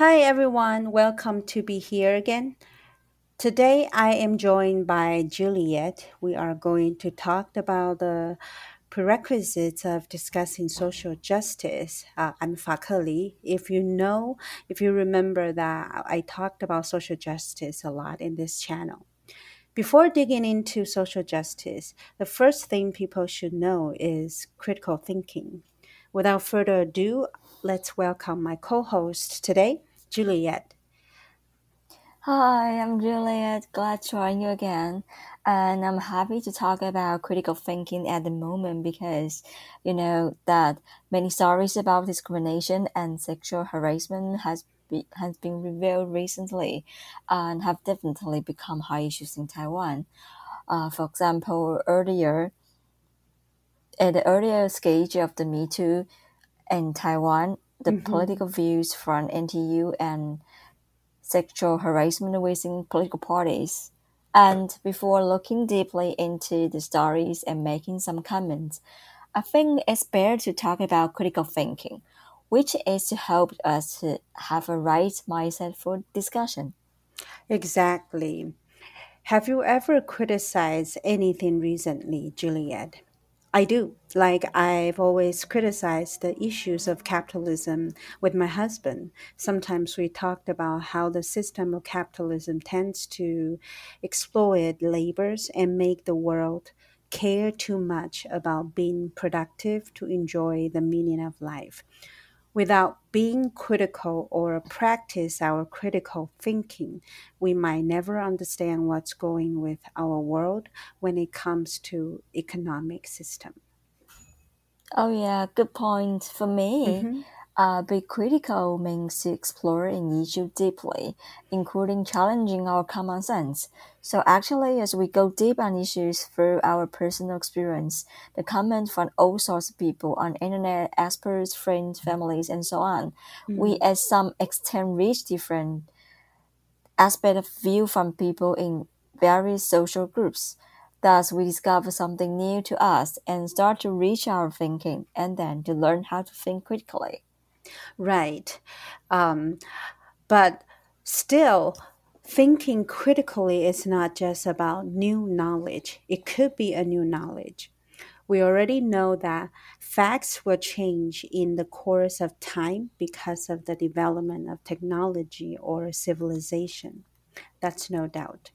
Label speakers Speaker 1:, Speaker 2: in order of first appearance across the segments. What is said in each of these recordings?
Speaker 1: Hi everyone, welcome to be here again. Today I am joined by Juliet. We are going to talk about the prerequisites of discussing social justice. Uh, I'm Fakeli. If you know, if you remember that I talked about social justice a lot in this channel. Before digging into social justice, the first thing people should know is critical thinking. Without further ado, let's welcome my co host today, Juliet.
Speaker 2: Hi, I'm Juliet. Glad to join you again. And I'm happy to talk about critical thinking at the moment because you know that many stories about discrimination and sexual harassment has be, has been revealed recently and have definitely become high issues in Taiwan. Uh, for example, earlier at the earlier stage of the Me Too in Taiwan, the
Speaker 1: Mhm.
Speaker 2: political views from NTU and sexual harassment within political parties. And before looking deeply into the stories and making some comments, I think it's better to talk about critical thinking, which is to help us to have a right mindset for discussion.
Speaker 1: Exactly. Have you ever criticized anything recently, Juliet? I do. Like, I've always criticized the issues of capitalism with my husband. Sometimes we talked about how the system of capitalism tends to exploit labors and make the world care too much about being productive to enjoy the meaning of life. Without being critical or practice our critical thinking, we might never understand what's going with our world when it comes to economic system.
Speaker 2: Oh yeah, good point. For me,
Speaker 1: hmm
Speaker 2: uh, be critical means to explore an issue deeply, including challenging our common sense. So actually, as we go deep on issues through our personal experience, the comment from all sorts of people on internet, experts, friends, families, and so on, we
Speaker 1: hmm
Speaker 2: at some extent reach different aspect of view from people in various social groups. Thus, we discover something new to us and start to reach our thinking and then to learn how to think critically.
Speaker 1: Right. Um, but still, thinking critically is not just about new knowledge, it could be a new knowledge. We already know that facts will change in the course of time because of the development of technology or civilization. That's no doubt.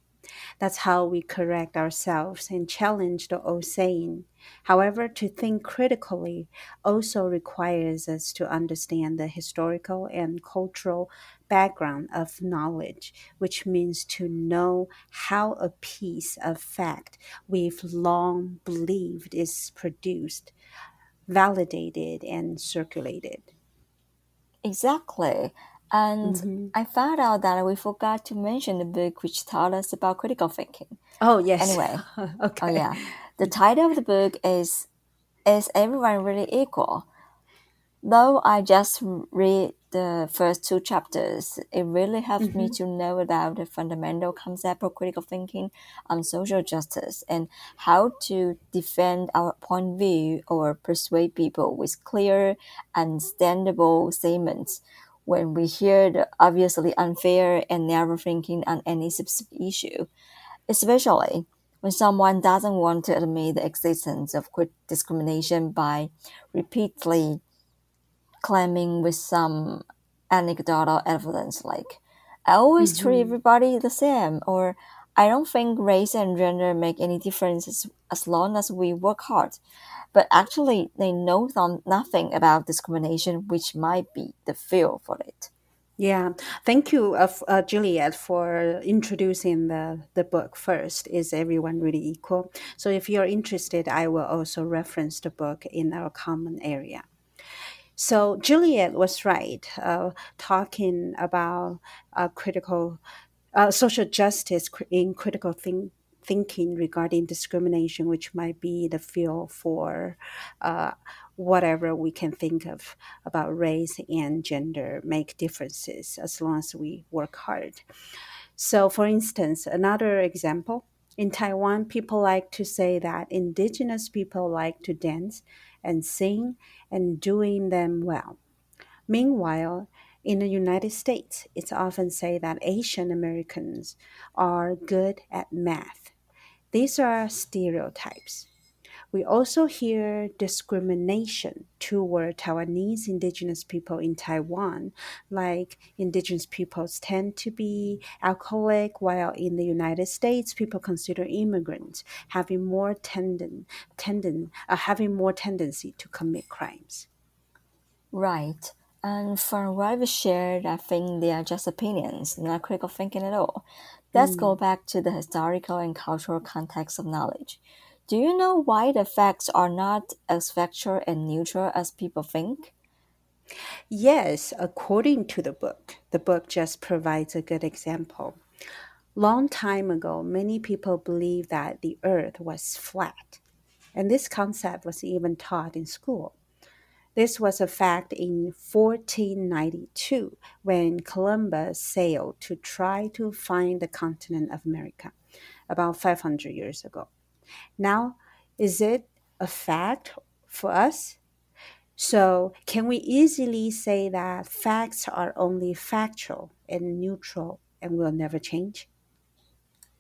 Speaker 1: That's how we correct ourselves and challenge the old saying. However, to think critically also requires us to understand the historical and cultural background of knowledge, which means to know how a piece of fact we've long believed is produced, validated, and circulated.
Speaker 2: Exactly. And
Speaker 1: Mhm.
Speaker 2: I found out that we forgot to mention the book which taught us about critical thinking.
Speaker 1: Oh, yes.
Speaker 2: Anyway,
Speaker 1: okay.
Speaker 2: oh yeah, the title of the book is Is Everyone Really Equal? Though I just read the first two chapters, it really helped me
Speaker 1: hmm
Speaker 2: to know about the fundamental concept of critical thinking on social justice and how to defend our point of view or persuade people with clear, understandable statements when we hear the obviously unfair and narrow thinking on any specific issue, especially when someone doesn't want to admit the existence of discrimination by repeatedly claiming with some anecdotal evidence like I always treat
Speaker 1: hmm
Speaker 2: everybody the same or I don't think race and gender make any difference as, long as we work hard. But actually, they know nothing about discrimination, which might be the feel for it.
Speaker 1: Yeah, thank you, uh, uh, Juliet, for introducing the, the book first. Is Everyone Really Equal? So, if you're interested, I will also reference the book in our common area. So, Juliet was right, uh, talking about uh, critical uh, social justice in critical think- thinking regarding discrimination, which might be the field for uh, whatever we can think of about race and gender make differences as long as we work hard. So, for instance, another example in Taiwan, people like to say that indigenous people like to dance and sing and doing them well. Meanwhile, In the United States, it's often said that Asian Americans are good at math. These are stereotypes. We also hear discrimination toward Taiwanese indigenous people in Taiwan, like indigenous peoples tend to be alcoholic, while in the United States, people consider immigrants having more tendon, tendon, uh, having more tendency to commit crimes.
Speaker 2: Right. And from what I've shared, I think they are just opinions, not critical thinking at all. Let's go mm. back to the historical and cultural context of knowledge. Do you know why the facts are not as factual and neutral as people think?
Speaker 1: Yes, according to the book. The book just provides a good example. Long time ago, many people believed that the earth was flat, and this concept was even taught in school. This was a fact in 1492 when Columbus sailed to try to find the continent of America, about 500 years ago. Now, is it a fact for us? So, can we easily say that facts are only factual and neutral and will never change?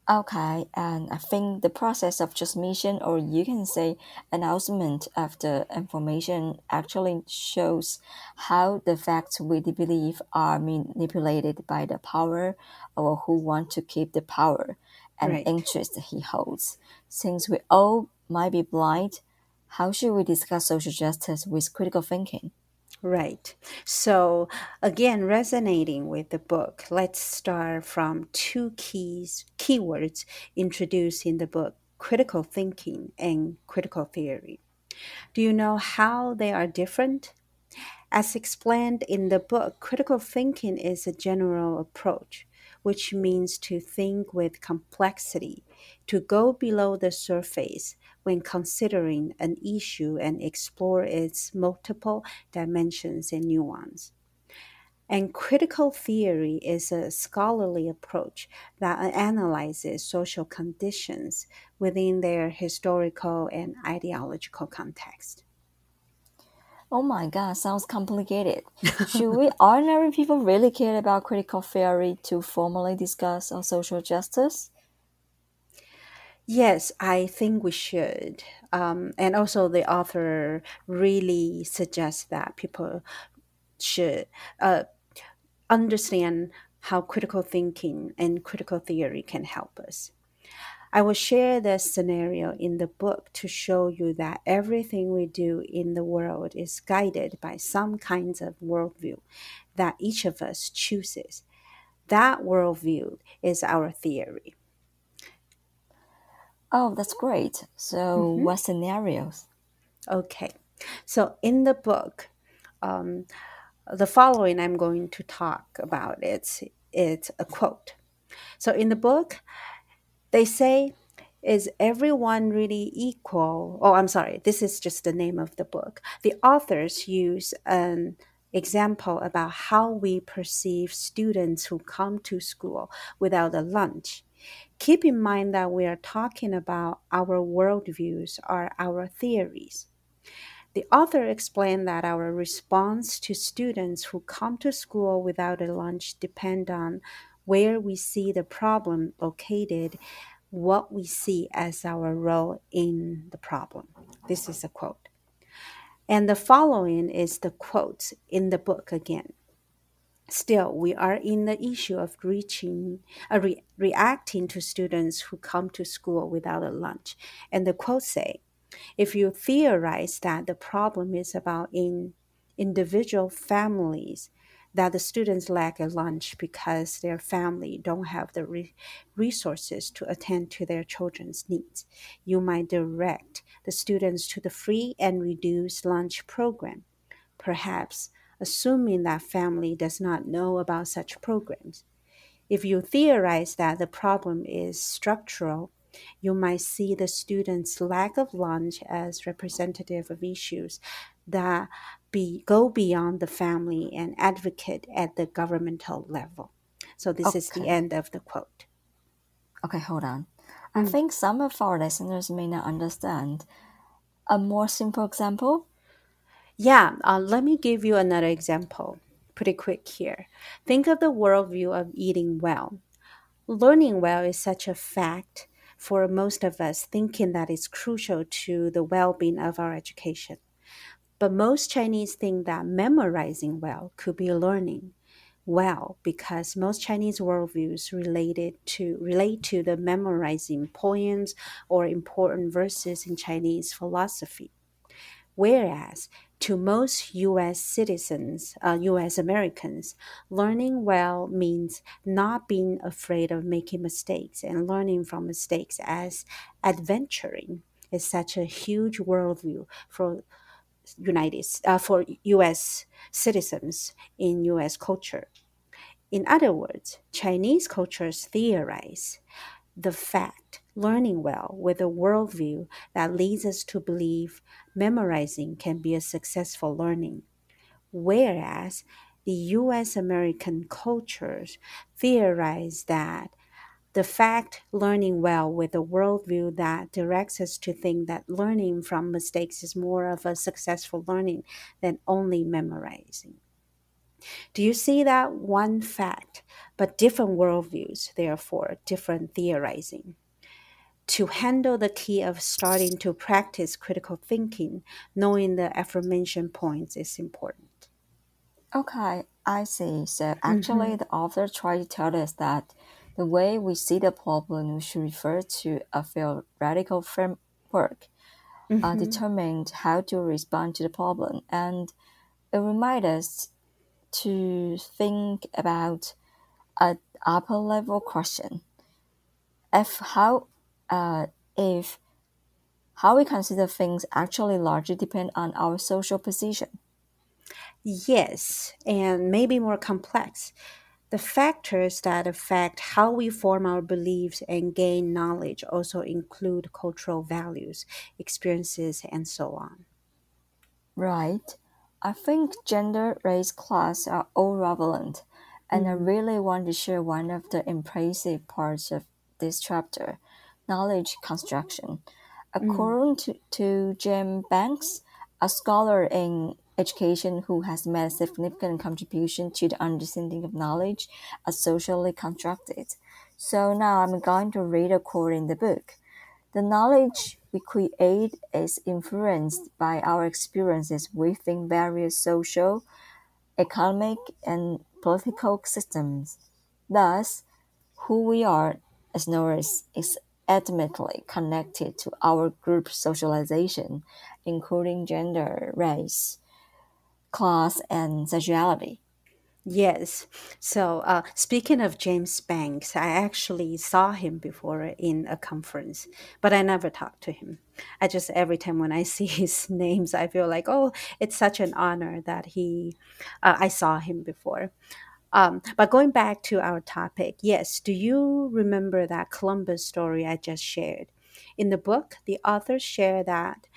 Speaker 2: Okay, and I think the process of transmission, or you can say announcement of the information, actually shows how the facts we believe are manipulated by the power or who want to keep the power and
Speaker 1: Right.
Speaker 2: interest he holds. Since we all might be blind, how should we discuss social justice with critical thinking?
Speaker 1: Right. So, again, resonating with the book, let's start from two keys, keywords introduced in the book critical thinking and critical theory. Do you know how they are different? As explained in the book, critical thinking is a general approach, which means to think with complexity, to go below the surface when considering an issue and explore its multiple dimensions and nuance. And critical theory is a scholarly approach that analyzes social conditions within their historical and ideological context.
Speaker 2: Oh my god, sounds complicated. Should we ordinary people really care about critical theory to formally discuss social justice?
Speaker 1: Yes, I think we should. Um, and also, the author really suggests that people should uh, understand how critical thinking and critical theory can help us. I will share this scenario in the book to show you that everything we do in the world is guided by some kinds of worldview that each of us chooses. That worldview is our theory.
Speaker 2: Oh, that's great. So, what scenarios?
Speaker 1: Okay, so in the book, um, the following I'm going to talk about it's it's a quote. So in the book, they say, "Is everyone really equal?" Oh, I'm sorry. This is just the name of the book. The authors use an example about how we perceive students who come to school without a lunch. Keep in mind that we are talking about our worldviews are our theories. The author explained that our response to students who come to school without a lunch depend on where we see the problem located, what we see as our role in the problem. This is a quote. And the following is the quotes in the book again. Still, we are in the issue of reaching, uh, re- reacting to students who come to school without a lunch. And the quote say, if you theorize that the problem is about in individual families, that the students lack a lunch because their family don't have the re- resources to attend to their children's needs, you might direct the students to the free and reduced lunch program. Perhaps assuming that family does not know about such programs. If you theorize that the problem is structural, you might see the students' lack of lunch as representative of issues that be, go beyond the family and advocate at the governmental level. So this is the end of the quote.
Speaker 2: Okay, hold on. I mm. think some of our listeners may not understand. A more simple example?
Speaker 1: Yeah, uh, let me give you another example. pretty quick here. Think of the worldview of eating well. Learning well is such a fact for most of us, thinking that it's crucial to the well being of our education. But most Chinese think that memorizing well could be learning well because most Chinese worldviews related to relate to the memorizing poems or important verses in Chinese philosophy. Whereas to most U.S. citizens, uh, U.S. Americans, learning well means not being afraid of making mistakes and learning from mistakes as adventuring is such a huge worldview for United uh, for U.S. citizens in U.S. culture. In other words, Chinese cultures theorize the fact learning well with a worldview that leads us to believe memorizing can be a successful learning, whereas the U.S. American cultures theorize that the fact learning well with a worldview that directs us to think that learning from mistakes is more of a successful learning than only memorizing. Do you see that one fact, but different worldviews, therefore, different theorizing? To handle the key of starting to practice critical thinking, knowing the aforementioned points is important.
Speaker 2: Okay, I see. So actually, mm-hmm. the author tried to tell us that the way we see the problem, we should refer to a theoretical framework uh, mm-hmm. uh, determined how to respond to the problem. And it reminds us to think about an upper level question. If how uh, if how we consider things actually largely depend on our social position.
Speaker 1: Yes, and maybe more complex. The factors that affect how we form our beliefs and gain knowledge also include cultural values, experiences, and so on.
Speaker 2: Right. I think gender, race, class are all relevant, and mm. I really want to share one of the impressive parts of this chapter knowledge construction. According mm. to, to Jim Banks, a scholar in education who has made a significant contribution to the understanding of knowledge as socially constructed. So now I'm going to read a quote in the book. The knowledge we create is influenced by our experiences within various social, economic, and political systems. Thus, who we are as knowers is intimately connected to our group socialization, including gender, race, class, and sexuality.
Speaker 1: Yes. So, uh, speaking of James Banks, I actually saw him before in a conference, but I never talked to him. I just, every time when I see his names, I feel like, oh, it's such an honor that he, uh, I saw him before. Um, but going back to our topic, yes, do you remember that Columbus story I just shared? In the book, the authors share that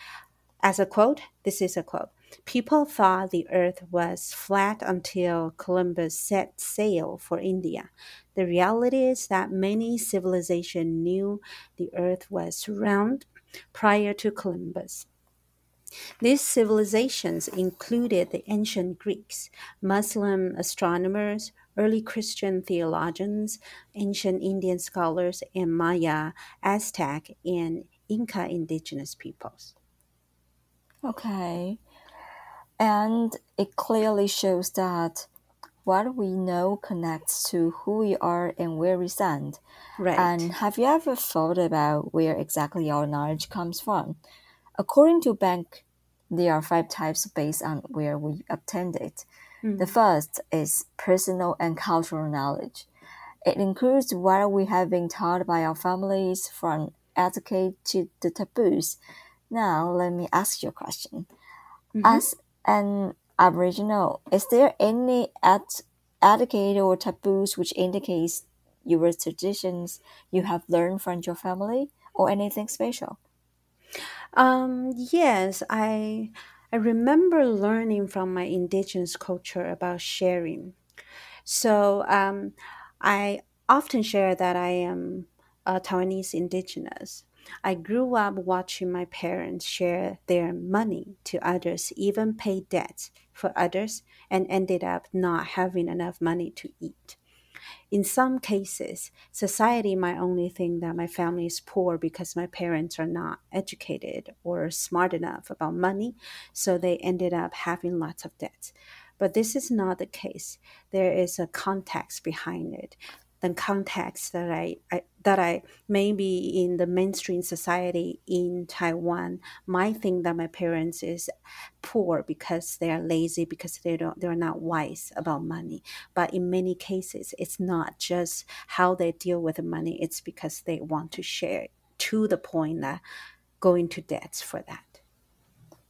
Speaker 1: as a quote, this is a quote. People thought the earth was flat until Columbus set sail for India. The reality is that many civilizations knew the earth was round prior to Columbus. These civilizations included the ancient Greeks, Muslim astronomers, early Christian theologians, ancient Indian scholars, and Maya, Aztec, and Inca indigenous peoples.
Speaker 2: Okay. And it clearly shows that what we know connects to who we are and where we stand. Right. And have you ever thought about where exactly our knowledge comes from? According to Bank, there are five types based on where we obtained it. Mm. The first is personal and cultural knowledge. It includes what we have been taught by our families from etiquette to the taboos. Now, let me ask you a question. Mm-hmm. As an Aboriginal, is there any et- etiquette or taboos which indicates your traditions you have learned from your family or anything special?
Speaker 1: Um, yes, I I remember learning from my indigenous culture about sharing. So um, I often share that I am a Taiwanese indigenous. I grew up watching my parents share their money to others, even pay debts for others and ended up not having enough money to eat. In some cases, society might only think that my family is poor because my parents are not educated or smart enough about money, so they ended up having lots of debts. But this is not the case. There is a context behind it the context that I, I, that I maybe in the mainstream society in Taiwan might think that my parents is poor because they are lazy because they don't they're not wise about money. But in many cases, it's not just how they deal with the money. It's because they want to share to the point that going to debts for that.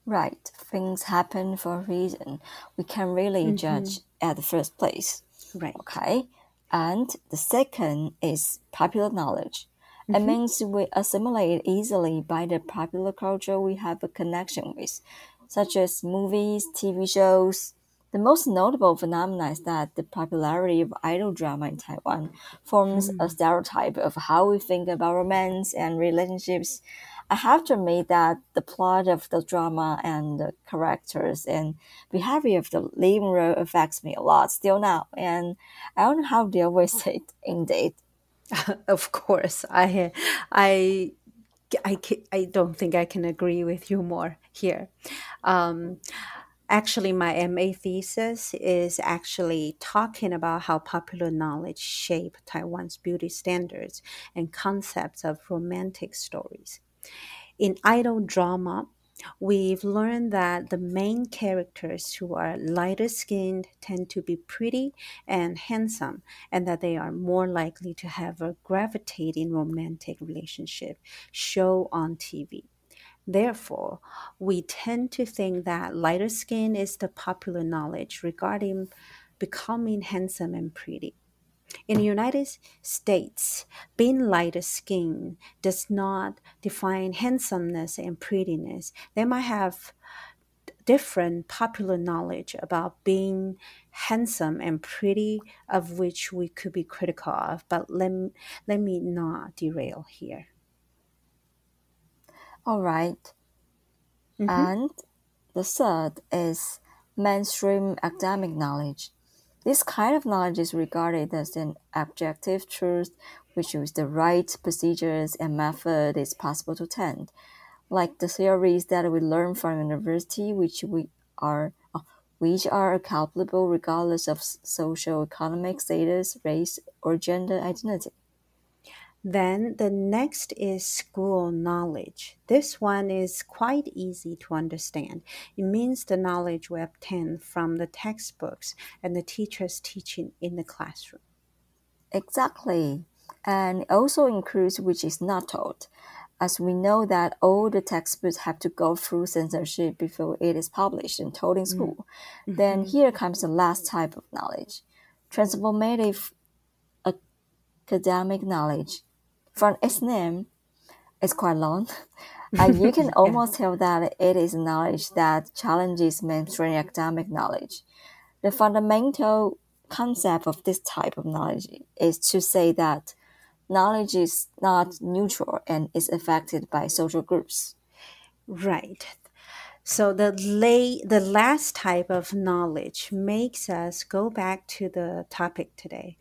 Speaker 2: Right, things happen for a reason. We can't really mm-hmm. judge at the first place.
Speaker 1: Right.
Speaker 2: Okay. And the second is popular knowledge. Mm-hmm. It means we assimilate easily by the popular culture we have a connection with, such as movies, TV shows. The most notable phenomenon is that the popularity of idol drama in Taiwan forms mm-hmm. a stereotype of how we think about romance and relationships I have to admit that the plot of the drama and the characters and behavior of the living role affects me a lot still now, and I don't know how to deal with it indeed.
Speaker 1: of course, I, I, I, I don't think I can agree with you more here. Um, actually my ma thesis is actually talking about how popular knowledge shape taiwan's beauty standards and concepts of romantic stories in idol drama, we've learned that the main characters who are lighter skinned tend to be pretty and handsome, and that they are more likely to have a gravitating romantic relationship show on TV. Therefore, we tend to think that lighter skin is the popular knowledge regarding becoming handsome and pretty. In the United States, being lighter skin does not define handsomeness and prettiness. They might have different popular knowledge about being handsome and pretty, of which we could be critical of, but let, let me not derail here.
Speaker 2: All right. mm-hmm. And the third is mainstream academic knowledge. This kind of knowledge is regarded as an objective truth, which with the right procedures and method is possible to attend, like the theories that we learn from university, which we are uh, which are calculable regardless of social economic status, race, or gender identity.
Speaker 1: Then the next is school knowledge. This one is quite easy to understand. It means the knowledge we obtain from the textbooks and the teachers teaching in the classroom.
Speaker 2: Exactly. And also includes which is not taught, as we know that all the textbooks have to go through censorship before it is published and taught in mm. school. Mm-hmm. Then here comes the last type of knowledge transformative academic knowledge from its name, it's quite long. and you can almost yeah. tell that it is knowledge that challenges mainstream academic knowledge. The fundamental concept of this type of knowledge is to say that knowledge is not neutral and is affected by social groups.
Speaker 1: Right. So the lay, the last type of knowledge makes us go back to the topic today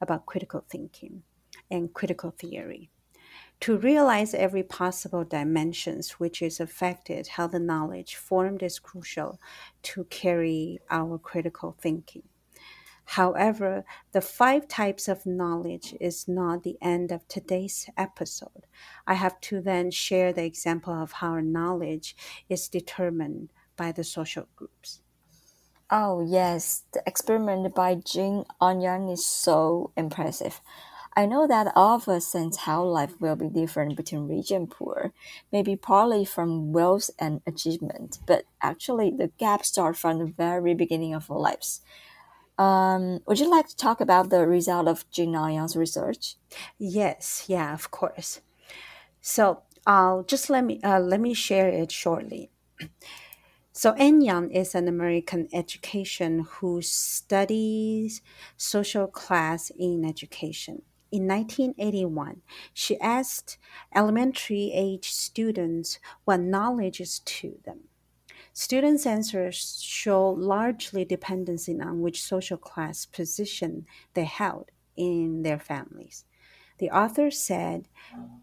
Speaker 1: about critical thinking and critical theory. To realize every possible dimensions which is affected how the knowledge formed is crucial to carry our critical thinking. However, the five types of knowledge is not the end of today's episode. I have to then share the example of how knowledge is determined by the social groups.
Speaker 2: Oh, yes, the experiment by Jean Anyon is so impressive. I know that all of us sense how life will be different between rich and poor, maybe partly from wealth and achievement, but actually the gap starts from the very beginning of our lives. Um, would you like to talk about the result of Jean Anyon's research?
Speaker 1: Yes, yeah, of course. So, I'll just let me uh, let me share it shortly. So Anyang is an American education who studies social class in education. In 1981, she asked elementary age students what knowledge is to them. Students' answers show largely dependency on which social class position they held in their families. The author said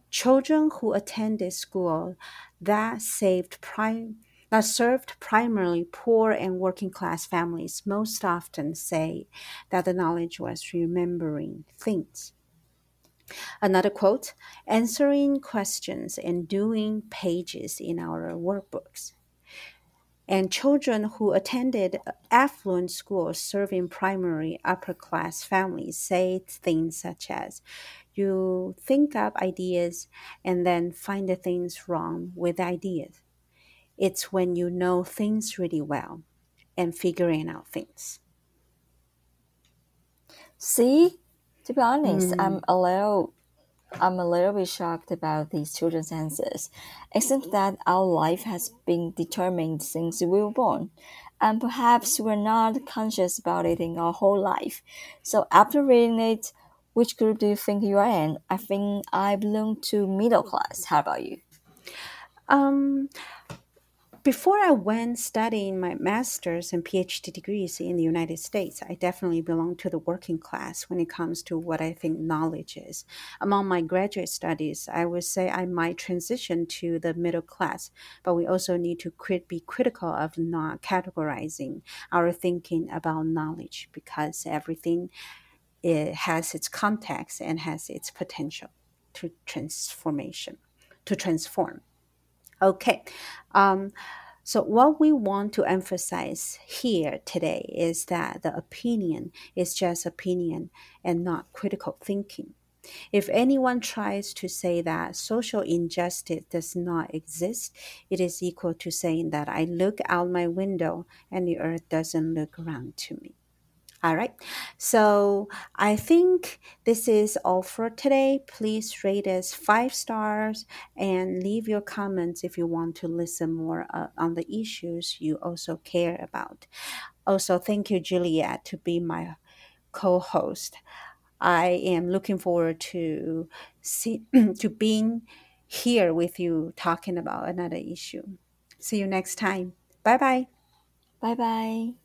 Speaker 1: children who attended school that saved prime that served primarily poor and working class families most often say that the knowledge was remembering things. Another quote answering questions and doing pages in our workbooks. And children who attended affluent schools serving primary upper class families say things such as you think up ideas and then find the things wrong with ideas. It's when you know things really well and figuring out things.
Speaker 2: See, to be honest, mm. I'm a little I'm a little bit shocked about these children's answers. Except that our life has been determined since we were born, and perhaps we're not conscious about it in our whole life. So after reading it, which group do you think you are in? I think I belong to middle class. How about you?
Speaker 1: Um, before I went studying my master's and PhD degrees in the United States, I definitely belong to the working class when it comes to what I think knowledge is. Among my graduate studies, I would say I might transition to the middle class, but we also need to crit- be critical of not categorizing our thinking about knowledge because everything it has its context and has its potential to transformation, to transform. Okay. Um, so, what we want to emphasize here today is that the opinion is just opinion and not critical thinking. If anyone tries to say that social injustice does not exist, it is equal to saying that I look out my window and the earth doesn't look around to me. All right. So I think this is all for today. Please rate us five stars and leave your comments if you want to listen more uh, on the issues you also care about. Also, thank you, Juliet, to be my co host. I am looking forward to see to being here with you talking about another issue. See you next time. Bye bye.
Speaker 2: Bye bye.